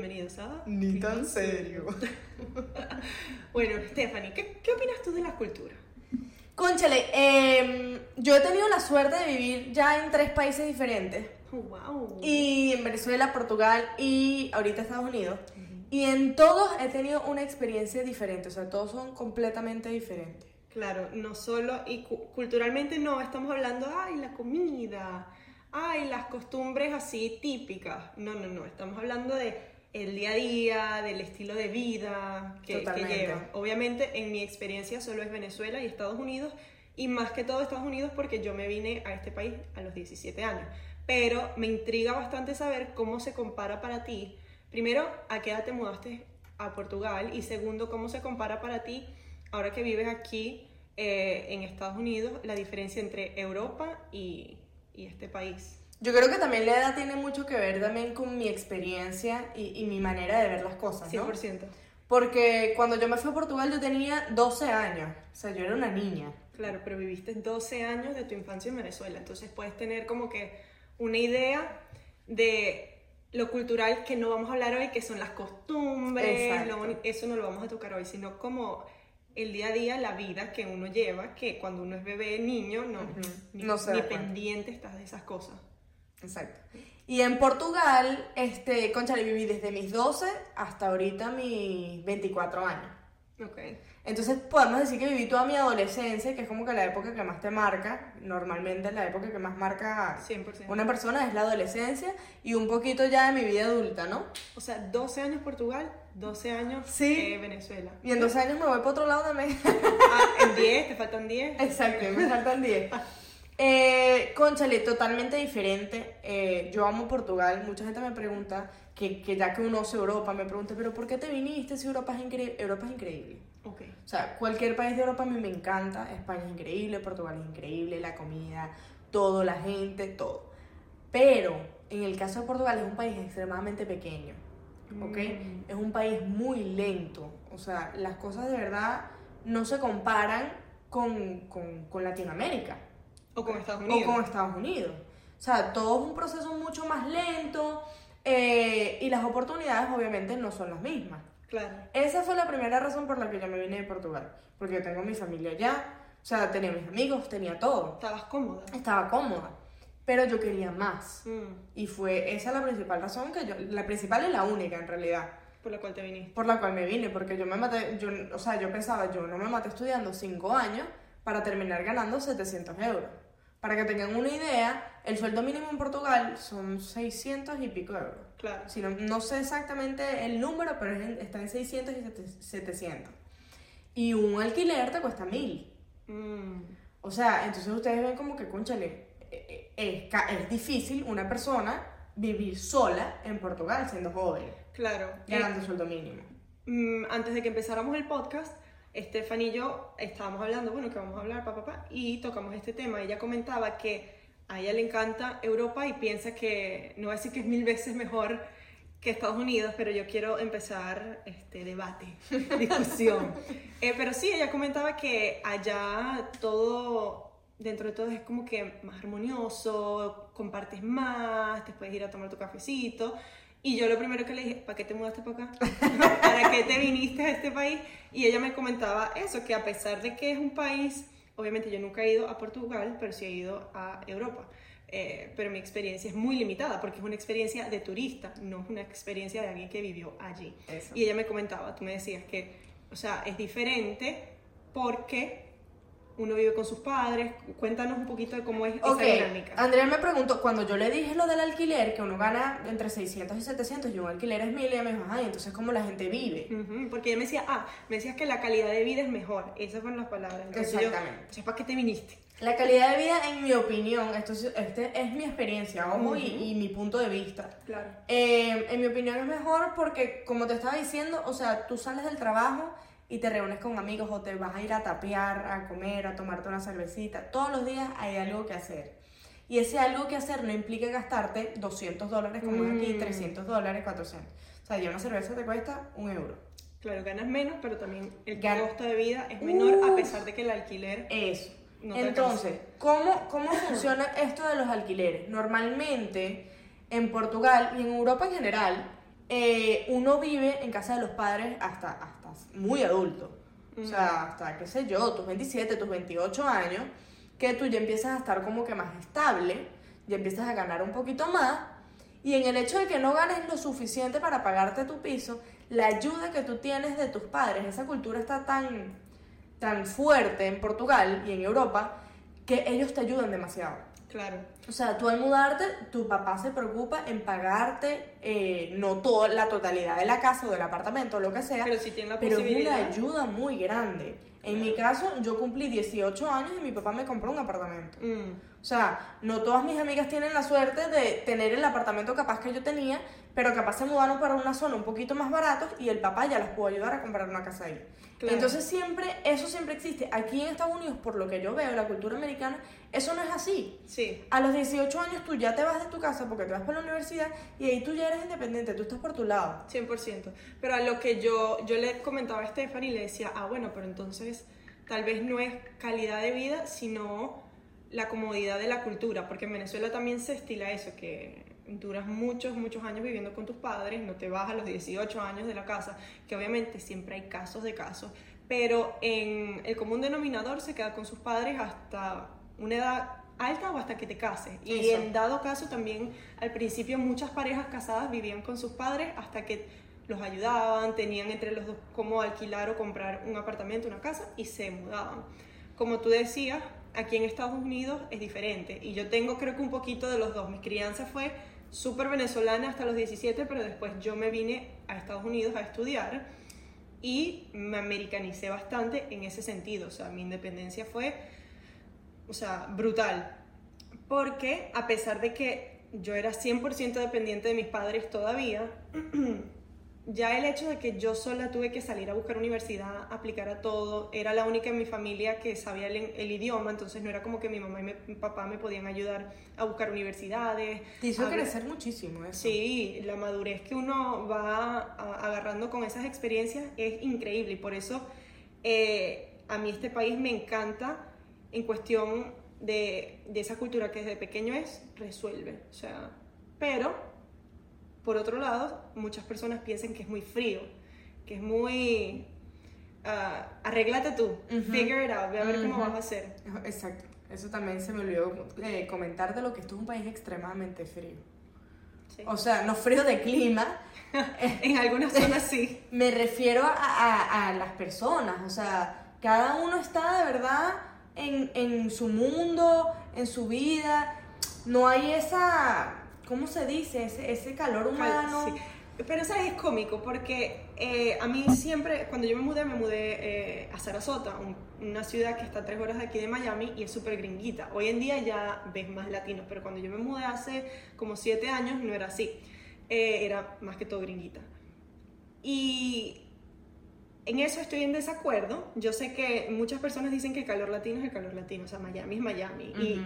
bienvenidos a... Ni tan serio. bueno, Stephanie, ¿qué, ¿qué opinas tú de la cultura? Conchale, em, yo he tenido la suerte de vivir ya en tres países diferentes. Oh, wow. Y en Venezuela, Portugal y ahorita Estados Unidos. Y en todos he tenido una experiencia diferente, o sea, todos son completamente diferentes. Claro, no solo, y cu- culturalmente no, estamos hablando, ay, la comida, ay, las costumbres así típicas. No, no, no, estamos hablando de el día a día, del estilo de vida que, que llevan. Obviamente, en mi experiencia solo es Venezuela y Estados Unidos, y más que todo Estados Unidos porque yo me vine a este país a los 17 años. Pero me intriga bastante saber cómo se compara para ti. Primero, ¿a qué edad te mudaste a Portugal? Y segundo, ¿cómo se compara para ti ahora que vives aquí eh, en Estados Unidos la diferencia entre Europa y, y este país? Yo creo que también la edad tiene mucho que ver también con mi experiencia y, y mi manera de ver las cosas, ¿no? 100%. Porque cuando yo me fui a Portugal yo tenía 12 años, o sea, yo era una niña. Claro, pero viviste 12 años de tu infancia en Venezuela, entonces puedes tener como que una idea de lo cultural que no vamos a hablar hoy, que son las costumbres, lo eso no lo vamos a tocar hoy, sino como el día a día, la vida que uno lleva, que cuando uno es bebé, niño, no, Ujú. ni, No ni pendiente estás de esas cosas. Exacto. Y en Portugal, este, concha, viví desde mis 12 hasta ahorita mis 24 años. Ok. Entonces podemos decir que viví toda mi adolescencia, que es como que la época que más te marca, normalmente la época que más marca 100%. una persona es la adolescencia y un poquito ya de mi vida adulta, ¿no? O sea, 12 años Portugal, 12 años Sí. eh, Venezuela. Y en 12 años me voy para otro lado también. Ah, en 10, te faltan 10. Exacto, me faltan 10. Eh, conchale, totalmente diferente. Eh, yo amo Portugal. Mucha gente me pregunta, que, que ya que uno es Europa, me pregunta, pero ¿por qué te viniste si Europa es, incre- Europa es increíble? O sea, cualquier país de Europa a mí me encanta. España es increíble, Portugal es increíble, la comida, todo, la gente, todo. Pero en el caso de Portugal es un país extremadamente pequeño. ¿Ok? Mm. Es un país muy lento. O sea, las cosas de verdad no se comparan con, con, con Latinoamérica O con Estados o Unidos. con Estados Unidos. O sea, todo es un proceso mucho más lento eh, y las oportunidades obviamente no son las mismas. Claro. Esa fue la primera razón por la que yo me vine de Portugal. Porque yo tengo mi familia allá, o sea, tenía mis amigos, tenía todo. Estabas cómoda. Estaba cómoda, pero yo quería más. Mm, Y fue esa la principal razón que yo, la principal y la única en realidad, por la cual te viniste. por la cual me vine. Porque yo me maté, yo, o sea, yo pensaba, yo no me maté estudiando cinco años para terminar ganando 700 euros. Para que tengan una idea, el sueldo mínimo en Portugal son 600 y pico euros. Claro. Si no, no sé exactamente el número, pero está en 600 y sete- 700. Y un alquiler te cuesta 1000. Mm, O sea, entonces ustedes ven como que, conchale, eh, eh, es, es difícil una persona vivir sola en Portugal siendo joven, claro. ganando sueldo mínimo. Mm, antes de que empezáramos el podcast, Estefan y yo estábamos hablando, bueno, que vamos a hablar, papá, papá, y tocamos este tema. Ella comentaba que a ella le encanta Europa y piensa que, no voy a decir que es mil veces mejor que Estados Unidos, pero yo quiero empezar este debate, discusión. Eh, pero sí, ella comentaba que allá todo, dentro de todo, es como que más armonioso, compartes más, te puedes ir a tomar tu cafecito. Y yo lo primero que le dije, ¿para qué te mudaste para acá? ¿Para qué te viniste a este país? Y ella me comentaba eso, que a pesar de que es un país, obviamente yo nunca he ido a Portugal, pero sí he ido a Europa. Eh, pero mi experiencia es muy limitada porque es una experiencia de turista, no es una experiencia de alguien que vivió allí. Eso. Y ella me comentaba, tú me decías que, o sea, es diferente porque uno vive con sus padres. Cuéntanos un poquito de cómo es Ok, esa dinámica. Andrea me preguntó, cuando yo le dije lo del alquiler, que uno gana entre 600 y 700 y un alquiler es 1000, ella me dijo, ay, entonces ¿cómo la gente vive? Ujú, porque ella me decía, ah, me decías que la calidad de vida es mejor. Esas fueron las palabras. Entonces yo, Exactamente. entonces, ¿para qué te viniste? La calidad de vida, en mi opinión, esto es, este es mi experiencia, ojo, y, Ujú. y mi punto de vista. Claro. Eh, en mi opinión es mejor porque, como te estaba diciendo, o sea, tú sales del trabajo y te reúnes con amigos o te vas a ir a tapear, a comer, a tomarte una cervecita. Todos los días hay algo que hacer. Y ese algo que hacer no implica gastarte 200 dólares como es aquí, Mm. 300 dólares, 400. O sea, ya una cerveza te cuesta un euro. Claro, ganas menos, pero también el Gan- costo de vida es menor a pesar de que el alquiler Eso. no te Entonces, ¿cómo, ¿cómo funciona esto de los alquileres? Normalmente, en Portugal y en Europa en general, eh, uno vive en casa de los padres hasta muy adulto. O sea, hasta, qué sé yo, tus 27, tus 28 años, que tú ya empiezas a estar como que más estable, ya empiezas a ganar un poquito más, y en el hecho de que no ganes lo suficiente para pagarte tu piso, la ayuda que tú tienes de tus padres, esa cultura está tan, tan fuerte en Portugal y en Europa, que ellos te ayudan demasiado. Claro. O sea, tú al mudarte, tu papá se preocupa en pagarte, eh, no toda la totalidad de la casa o del apartamento, o lo que sea, Pero si tiene la pero es posibilidad. una ayuda muy grande. En mi caso, yo cumplí 18 años y mi papá me compró un apartamento. Mm, O sea, no todas mis amigas tienen la suerte de tener el apartamento capaz que yo tenía, pero capaz se mudaron para una zona un poquito más barato y el papá ya las pudo ayudar a comprar una casa ahí. Claro. Entonces siempre, eso siempre existe. Aquí en Estados Unidos, por lo que yo veo, la cultura americana, eso no es así. sí. A los 18 años tú ya te vas de tu casa porque te vas para la universidad y ahí tú ya eres independiente, tú estás por tu lado. 100%. Pero a lo que yo, yo le comentaba a Stephanie y le decía, ah, bueno, pero entonces tal vez no es calidad de vida, sino la comodidad de la cultura, porque en Venezuela también se estila eso, que duras muchos, muchos años viviendo con tus padres, no te vas a los 18 años de la casa, que obviamente siempre hay casos de casos, pero en el común denominador se queda con sus padres hasta una edad alta o hasta que te cases. Y Eso. en dado caso también al principio muchas parejas casadas vivían con sus padres hasta que los ayudaban, tenían entre los dos cómo alquilar o comprar un apartamento, una casa y se mudaban. Como tú decías, aquí en Estados Unidos es diferente y yo tengo creo que un poquito de los dos. Mi crianza fue súper venezolana hasta los 17, pero después yo me vine a Estados Unidos a estudiar y me americanicé bastante en ese sentido. O sea, mi independencia fue, o sea, brutal. Porque a pesar de que yo era 100% dependiente de mis padres todavía, ya el hecho de que yo sola tuve que salir a buscar universidad, aplicar a todo, era la única en mi familia que sabía el, el idioma, entonces no era como que mi mamá y mi, mi papá me podían ayudar a buscar universidades. Te hizo a ver- crecer muchísimo eso. Sí, la madurez que uno va a- agarrando con esas experiencias es increíble y por eso eh, a mí este país me encanta en cuestión de, de esa cultura que desde pequeño es, resuelve. O sea, pero por otro lado, muchas personas piensan que es muy frío, que es muy... ah, arréglate tú, figure it out, ve a ver cómo vas a hacer. Exacto. Eso también se me olvidó eh, comentarte lo que esto es un país extremadamente frío. Sí. O sea, no frío de clima, En algunas zonas sí. me refiero a, a- a las personas. O sea, cada uno está de verdad en, en su mundo, en su vida. No hay esa, ¿cómo se dice? Ese, ese calor humano. Sí. Pero sabes, es cómico porque eh, a mí siempre, cuando yo me mudé, me mudé eh, a Sarasota, un- una ciudad que está a tres horas de aquí de Miami y es súper gringuita. Hoy en día ya ves más latinos, pero cuando yo me mudé hace como siete años no era así. Eh, era más que todo gringuita. Y en eso estoy en desacuerdo. Yo sé que muchas personas dicen que el calor latino es el calor latino, o sea, Miami es Miami. y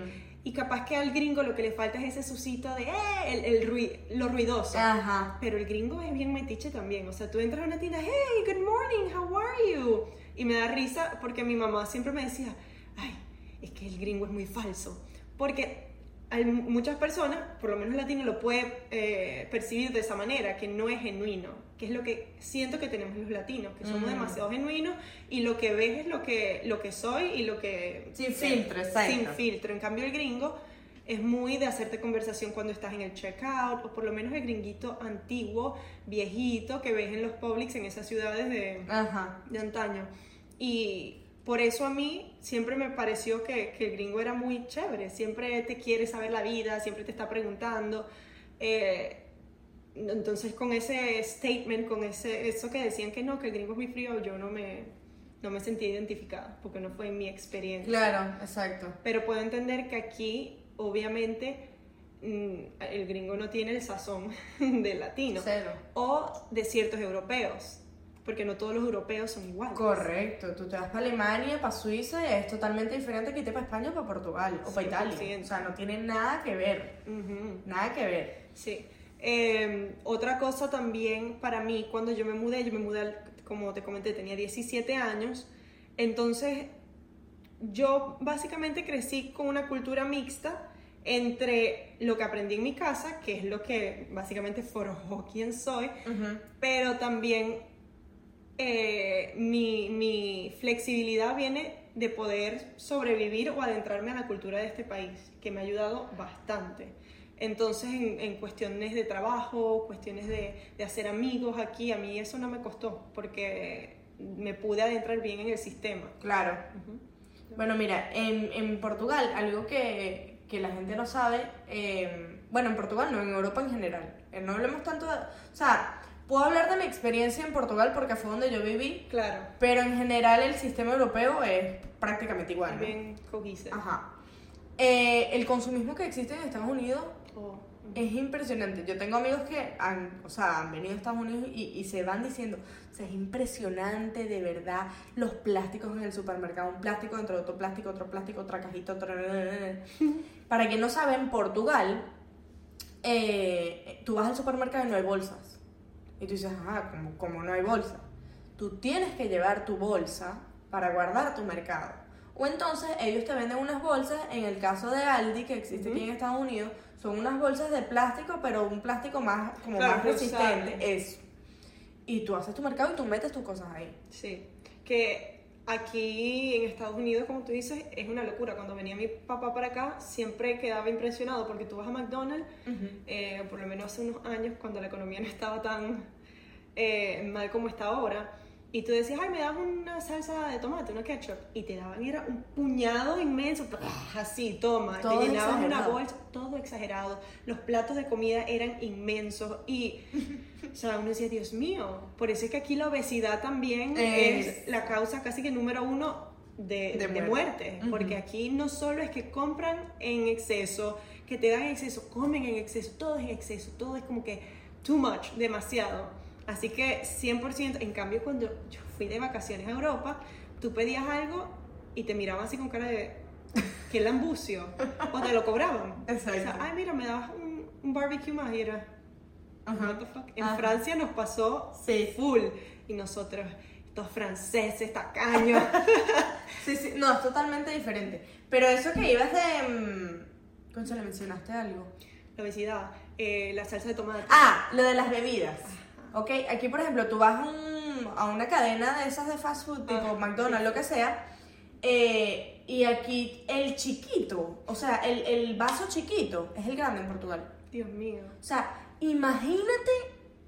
capaz que al gringo lo que le falta es ese susito de eh, el, el lo ruidoso. Ajá. Pero el gringo es bien metiche también. O sea, tú entras a una tienda, hey, good morning, how are you? Y me da risa porque mi mamá siempre me decía, ay, es que el gringo es muy falso. Porque hay mu- muchas personas, por lo menos latino, lo puede eh, percibir de esa manera, que no es genuino. Que es lo que siento que tenemos los latinos, que somos Mm. demasiado genuinos y lo que ves es lo que, lo que soy y lo que... Sin filtro, exacto. Sin filtro. En cambio, el gringo es muy de hacerte conversación cuando estás en el checkout, o por lo menos el gringuito antiguo, viejito, que ves en los Publix en esas ciudades de, Ajá. de antaño. Y por eso a mí siempre me pareció que, que el gringo era muy chévere, siempre te quiere saber la vida, siempre te está preguntando. Eh, entonces con ese statement, con ese, eso que decían que no, que el gringo es muy frío, yo no me, no me sentí identificada, porque no fue mi experiencia. Claro, exacto. Pero puedo entender que aquí, obviamente, mm, el gringo no tiene el sazón del latino Cero. o de ciertos europeos, porque no todos los europeos son iguales. Correcto, tú te vas para Alemania, para Suiza y es totalmente diferente que irte para España o para Portugal o para Italia. 100%. O sea, no tiene nada que ver, Ujú, nada que ver. Sí. Eh, otra cosa también para mí, cuando yo me mudé, yo me mudé, al- como te comenté, tenía 17 años, entonces yo básicamente crecí con una cultura mixta entre lo que aprendí en mi casa, que es lo que básicamente forjó quién soy, pero también eh, mi, mi flexibilidad viene de poder sobrevivir o adentrarme a la cultura de este país, que me ha ayudado bastante. Entonces, en, en cuestiones de trabajo, cuestiones de, de, hacer amigos aquí, a mí eso no me costó, porque me pude adentrar bien en el sistema. Claro. Bueno, mira, en, en Portugal, algo que, que, la gente no sabe, eh, bueno, en Portugal no, en Europa en general, eh, no hablemos tanto de... O sea, puedo hablar de mi experiencia en Portugal porque fue donde yo viví. Claro. Pero en general el sistema europeo es prácticamente igual. ¿no? Bien cohesive. Ajá. Eh, el consumismo que existe en Estados Unidos Oh. es impresionante. Yo tengo amigos que han, o sea, han venido a Estados Unidos y, y se van diciendo, o sea, es impresionante de verdad los plásticos en el supermercado, un plástico dentro de otro plástico, otro plástico, otra cajita, otro... Para quien no sabe, en Portugal, eh, tú vas al supermercado y no hay bolsas. Y tú dices, ah, como, como no hay bolsa. Tú tienes que llevar tu bolsa para guardar tu mercado. O entonces ellos te venden unas bolsas, en el caso de Aldi, que existe aquí en Estados Unidos, son unas bolsas de plástico, pero un plástico más, como Claro, más resistente. Eso. Y tú haces tu mercado y tú metes tus cosas ahí. Sí, que aquí en Estados Unidos, como tú dices, es una locura. Cuando venía mi papá para acá, siempre quedaba impresionado porque tú vas a McDonald's, eh, por lo menos hace unos años, cuando la economía no estaba tan eh, mal como está ahora, y tú decías, ay, me das una salsa de tomate, una ketchup, y te daban, era un puñado inmenso, así, toma, Todo te llenabas una bolsa, todo exagerado, los platos de comida eran inmensos, y, o sea, uno decía, Dios mío, por eso es que aquí la obesidad también Es- es la causa casi que número uno de, De de muerte. muerte, porque aquí no solo es que compran en exceso, que te dan en exceso, comen en exceso, todo es en exceso, todo es como que too much, demasiado. Así que 100%, en cambio cuando yo fui de vacaciones a Europa, tú pedías algo y te miraban así con cara de que lambucio, o te lo cobraban. Exacto. O sea, ay, mira, me dabas un, un barbecue más y era, Ajá. what the fuck. En Ajá. Francia nos pasó Sí. full y nosotros, estos franceses, tacaños. Sí, sí, no, es totalmente diferente. Pero eso que ibas de... mm, Concha, le mencionaste algo. La obesidad, eh, la salsa de tomate. Ah, lo de las bebidas. Ok, aquí por ejemplo, tú vas a, un- a una cadena de esas de fast food, tipo Ah, McDonald's, lo que sea, eh, y aquí el chiquito, o sea, el, el vaso chiquito es el grande en Portugal. Dios mío. O sea, imagínate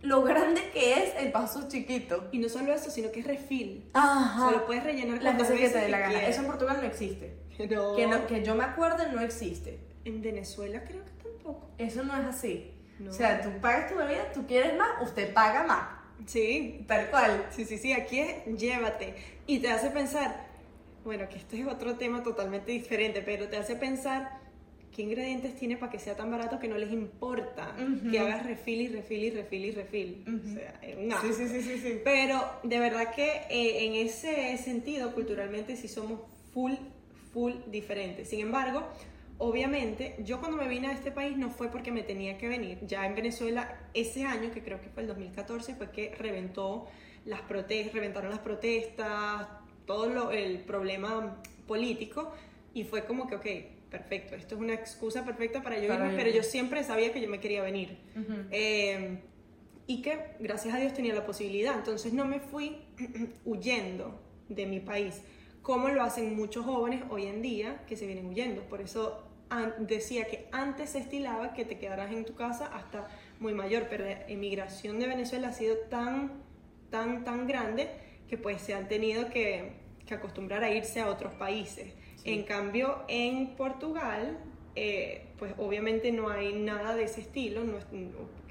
lo grande que es el vaso chiquito. Y no solo eso, sino que es refil. Ajá. O sea, lo puedes rellenar Las veces que te dé la gana. Eso en Portugal no existe. No. Que, no- que yo me acuerde, no existe. En Venezuela creo que tampoco. Eso no es así. No. O sea, tú pagas tu bebida, tú quieres más, usted paga más. Sí, Tal cual. sí, sí, sí, aquí es llévate. Y te hace pensar, bueno, que esto es otro tema totalmente diferente, pero te hace pensar qué ingredientes tiene para que sea tan barato que no les importa que hagas refil y refil y refil y refil. O sea, asco. Sí, sí, sí, sí, sí. Pero de verdad que eh, en ese sentido, culturalmente sí somos full, full diferentes. Sin embargo, obviamente, yo cuando me vine a este país no fue porque me tenía que venir. Ya en Venezuela, ese año, que creo que fue el 2014, fue que reventó las protestas, reventaron las protestas, todo lo- el problema político. Y fue como que, ok, perfecto, esto es una excusa perfecta para yo Para irme, irme. pero yo siempre sabía que yo me quería venir. Eh, y que gracias a Dios tenía la posibilidad. Entonces no me fui huyendo de mi país, como lo hacen muchos jóvenes hoy en día que se vienen huyendo. Por eso decía que antes se estilaba que te quedaras en tu casa hasta muy mayor, pero la emigración de Venezuela ha sido tan, tan, tan grande que pues se han tenido que, que acostumbrar a irse a otros países. Sí. En cambio, en Portugal, eh, pues obviamente no hay nada de ese estilo, no es-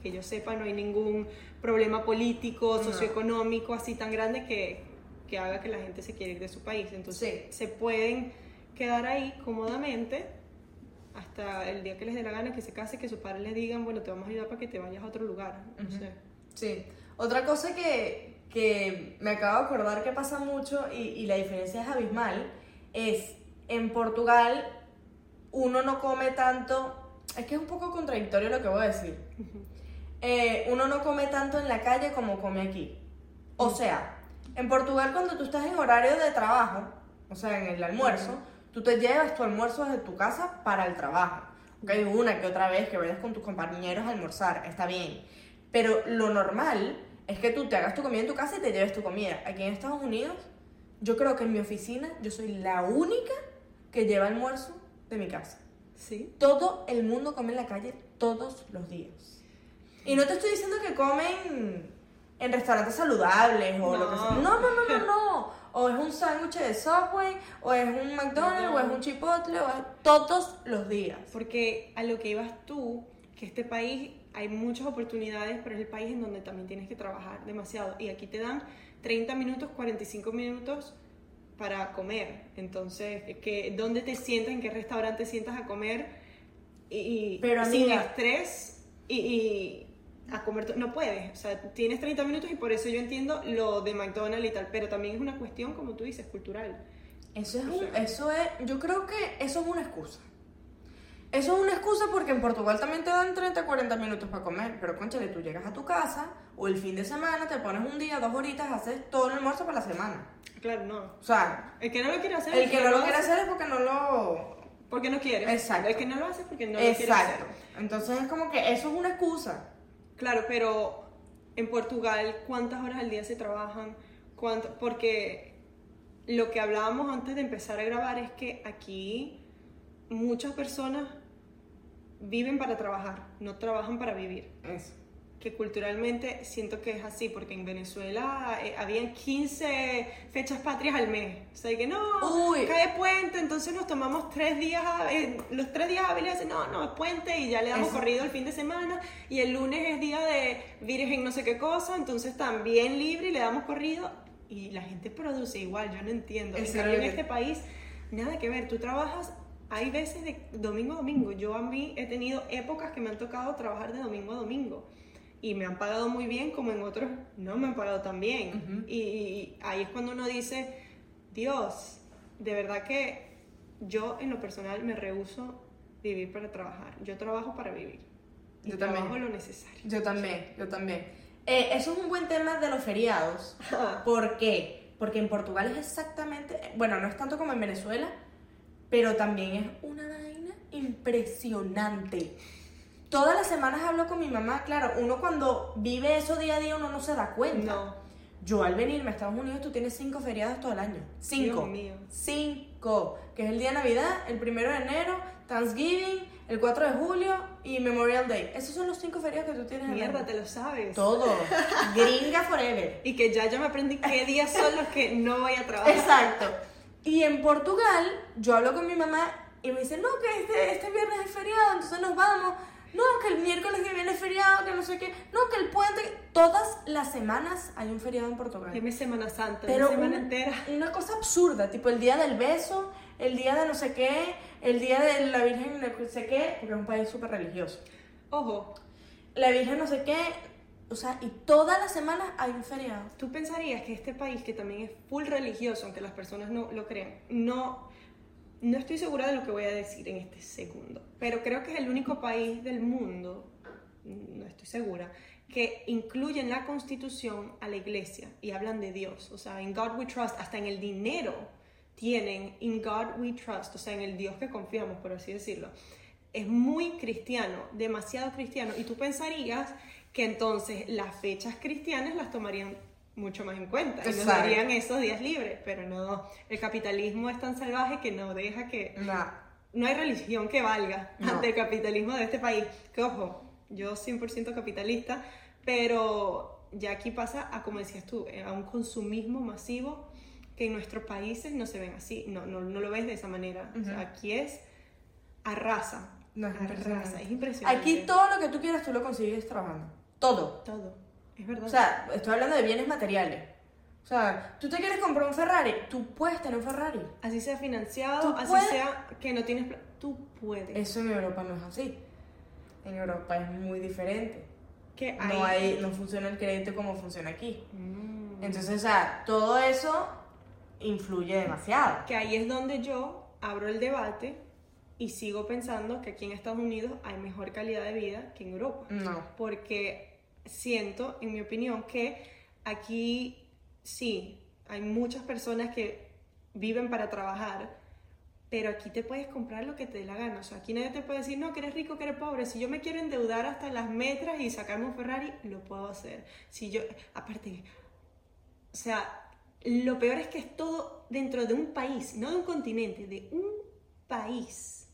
que yo sepa, no hay ningún problema político, No. socioeconómico así tan grande que, que haga que la gente se quiera ir de su país. Entonces Sí. se pueden quedar ahí cómodamente hasta el día que les dé la gana, que se case, que sus padres les digan, bueno, te vamos a ayudar para que te vayas a otro lugar. No Ujú. sé. Sí. Otra cosa que, que me acabo de acordar que pasa mucho y, y la diferencia es abismal es en Portugal uno no come tanto. Es que es un poco contradictorio lo que voy a decir. Eh, uno no come tanto en la calle como come aquí. O sea, en Portugal cuando tú estás en horario de trabajo, o sea, en el almuerzo, tú te llevas tu almuerzo desde tu casa para el trabajo. Ok, una que otra vez que vayas con tus compañeros a almorzar, está bien. Pero lo normal es que tú te hagas tu comida en tu casa y te lleves tu comida. Aquí en Estados Unidos, yo creo que en mi oficina yo soy la única que lleva almuerzo de mi casa. Sí. Todo el mundo come en la calle todos los días. Y no te estoy diciendo que comen en restaurantes saludables o lo que sea. No. No, no, no, no, no. O es un sándwich de Subway, o es un McDonald's, o es un Chipotle, o es todos los días. Porque a lo que ibas tú, que este país hay muchas oportunidades, pero es el país en donde también tienes que trabajar demasiado. Y aquí te dan 30 minutos, 45 minutos para comer. Entonces, que, ¿dónde te sientas? ¿En qué restaurante te sientas a comer? Y, Pero, sin amiga- estrés y, y a comer. No puedes. O sea, tienes 30 minutos y por eso yo entiendo lo de McDonald's y tal. Pero también es una cuestión, como tú dices, cultural. Eso es, O un- eso es, yo creo que eso es una excusa. Eso es una excusa porque en Portugal también te dan 30, 40 minutos para comer, pero conchale, tú llegas a tu casa o el fin de semana, te pones un día, dos horitas, haces todo el almuerzo para la semana. Claro, no. O sea, El que no lo quiere hacer, el que no lo quiere hace hacer es porque no lo... Porque no quiere. Exacto. El que no lo hace es porque no lo quiere hacer. Exacto. Entonces es como que eso es una excusa. Claro, pero en Portugal, ¿cuántas horas al día se trabajan? ¿Cuánto? Porque lo que hablábamos antes de empezar a grabar es que aquí muchas personas viven para trabajar, no trabajan para vivir. Eso. Que culturalmente siento que es así, porque en Venezuela eh, habían 15 fechas patrias al mes. O sea, que no, Uy. cae puente, entonces nos tomamos tres días, eh, los tres días hábiles, dicen, no, no, es puente y ya le damos Eso. corrido el fin de semana. Y el lunes es día de virgen no sé qué cosa, entonces también libre y le damos corrido. Y la gente produce igual, yo no entiendo. En Es cambio, en horrible. este país, nada que ver, tú trabajas... Hay veces de domingo a domingo. Yo a mí he tenido épocas que me han tocado trabajar de domingo a domingo y me han pagado muy bien, como en otros no me han pagado tan bien. y, y ahí es cuando uno dice, Dios, de verdad que yo en lo personal me rehuso vivir para trabajar. Yo trabajo para vivir. Y Yo también. trabajo lo necesario. Yo también, yo también. Eh, eso es un buen tema de los feriados. ¿Por qué? Porque en Portugal es exactamente, bueno, no es tanto como en Venezuela, pero también es una vaina impresionante. Todas las semanas hablo con mi mamá, claro, uno cuando vive eso día a día uno no se da cuenta. No. Yo al venirme a Estados Unidos tú tienes cinco feriados todo el año. Cinco. Dios mío. Cinco. Que es el día de Navidad, el primero de enero, Thanksgiving, el 4 de julio y Memorial Day. Esos son los cinco feriados que tú tienes en Mierda, año. te lo sabes. Todo. Gringa forever. Y que ya yo me aprendí qué días son los que no voy a trabajar. Exacto. Y en Portugal, yo hablo con mi mamá y me dice, no, que este, este viernes es feriado, entonces nos vamos. No, que el miércoles que viene es feriado, que no sé qué. No, que el puente. Todas las semanas hay un feriado en Portugal. Deme Semana Santa, Pero una semana una, entera. una cosa absurda, tipo el día del beso, el día de no sé qué, el día de la Virgen no sé qué, porque es un país súper religioso. Ojo, La Virgen no sé qué, o sea, y todas las semanas hay un feriado. ¿Tú pensarías que este país, que también es full religioso, aunque las personas no lo crean, no, no estoy segura de lo que voy a decir en este segundo, pero creo que es el único país del mundo, no estoy segura, que incluye en la constitución a la iglesia y hablan de Dios, o sea, en God we trust, hasta en el dinero tienen in God we trust, o sea, en el Dios que confiamos, por así decirlo. Es muy cristiano, demasiado cristiano, y tú pensarías que entonces las fechas cristianas las tomarían mucho más en cuenta y nos darían esos días libres, pero no, el capitalismo es tan salvaje que no deja que no hay religión que valga No. ante el capitalismo de este país. Que ojo, yo 100% capitalista, pero ya aquí pasa a, como decías tú, eh, a un consumismo masivo que en nuestros países no se ven así, no, no, no lo ves de esa manera. O sea, aquí es arrasa. No, es arrasa, impresionante. es impresionante. Aquí todo lo que tú quieras tú lo consigues trabajando. Todo. Todo, es verdad. O sea, estoy hablando de bienes materiales. O sea, tú te quieres comprar un Ferrari, tú puedes tener un Ferrari. así sea financiado, así puedes- sea que no tienes... Tú puedes. Eso en Europa no es así. En Europa es muy diferente. que No hay, no funciona el crédito como funciona aquí. Mm. Entonces, o sea, todo eso influye demasiado. Que ahí es donde yo abro el debate y sigo pensando que aquí en Estados Unidos hay mejor calidad de vida que en Europa. No. Porque siento, en mi opinión, que aquí sí, hay muchas personas que viven para trabajar, pero aquí te puedes comprar lo que te dé la gana. O sea, aquí nadie te puede decir, no, que eres rico, que eres pobre. Si yo me quiero endeudar hasta las metras y sacarme un Ferrari, lo puedo hacer. Si yo, aparte, o sea, lo peor es que es todo dentro de un país, no de un continente, de un país.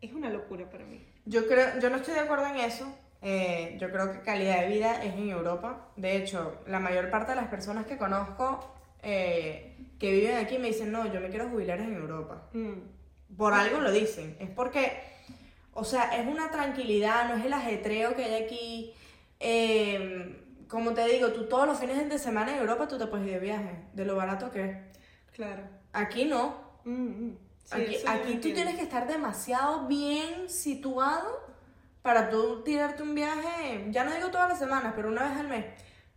Es una locura para mí. Yo creo, yo no estoy de acuerdo en eso. Eh, yo creo que calidad de vida es en Europa. De hecho, la mayor parte de las personas que conozco eh, que viven aquí me dicen, no, yo me quiero jubilar en Europa. Mm. Por algo lo dicen. Es porque, o sea, es una tranquilidad, no es el ajetreo que hay aquí. Eh, como te digo, tú todos los fines de semana en Europa tú te puedes ir de viaje, de lo barato que es. Claro. Aquí no. Mm, mm. Sí, aquí aquí tú tienes que estar demasiado bien situado para tú tirarte un viaje, ya no digo todas las semanas, pero una vez al mes.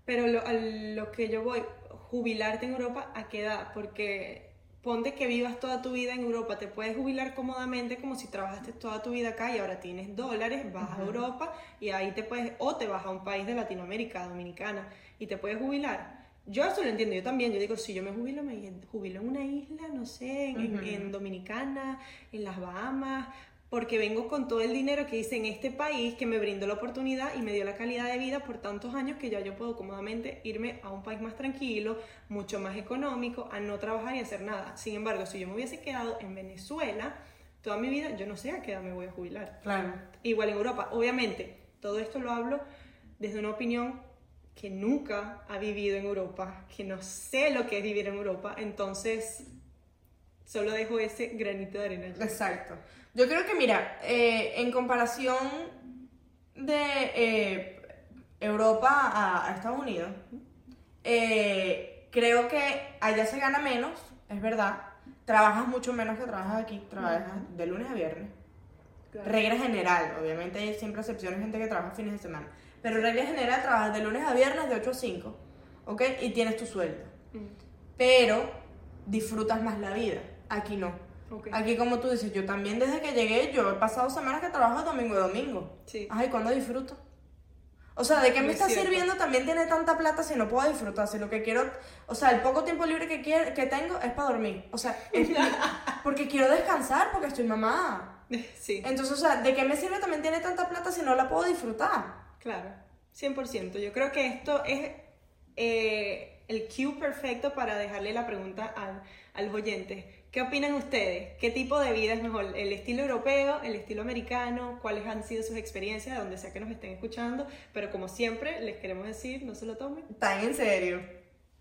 Pero lo, a lo que yo voy, jubilarte en Europa, ¿a qué edad? Porque ponte que vivas toda tu vida en Europa, te puedes jubilar cómodamente como si trabajaste toda tu vida acá y ahora tienes dólares, vas a Europa y ahí te puedes, o te vas a un país de Latinoamérica, Dominicana, y te puedes jubilar. Yo eso lo entiendo, yo también, yo digo, si yo me jubilo, me jubilo en una isla, no sé, en, en- Dominicana, en las Bahamas, porque vengo con todo el dinero que hice en este país que me brindó la oportunidad y me dio la calidad de vida por tantos años que ya yo puedo cómodamente irme a un país más tranquilo, mucho más económico, a no trabajar y hacer nada. Sin embargo, si yo me hubiese quedado en Venezuela toda mi vida, yo no sé a qué edad me voy a jubilar. Claro. Igual en Europa, obviamente, todo esto lo hablo desde una opinión que nunca ha vivido en Europa, que no sé lo que es vivir en Europa, entonces solo dejo ese granito de arena. Exacto. Yo creo que, mira, eh, en comparación de eh, Europa a, a Estados Unidos, eh, creo que allá se gana menos, es verdad. Trabajas mucho menos que trabajas aquí, trabajas de lunes a viernes. Claro. Regla general, obviamente hay siempre excepciones, gente que trabaja fines de semana. Pero regla general, trabajas de lunes a viernes de 8 a 5, ¿ok? Y tienes tu sueldo. Mm, Pero disfrutas más la vida. Aquí no. Aquí, como tú dices, yo también desde que llegué, yo he pasado semanas que trabajo domingo a domingo. Sí. Ay, ¿cuándo disfruto? O sea, ¿de qué me está sirviendo también tener tanta plata si no puedo disfrutar? Si lo que quiero, o sea, el poco tiempo libre que, quiero, que tengo es para dormir. O sea, es porque quiero descansar, porque estoy mamá. Sí, Entonces, o sea, ¿de qué me sirve también tener tanta plata si no la puedo disfrutar? claro, 100%. Yo creo que esto es eh, el cue perfecto para dejarle la pregunta al, a los oyentes. ¿Qué opinan ustedes? ¿Qué tipo de vida es mejor? ¿El estilo europeo, el estilo americano? ¿Cuáles han sido sus experiencias de donde sea que nos estén escuchando? Pero como siempre, les queremos decir, no se lo tomen. Tan en serio.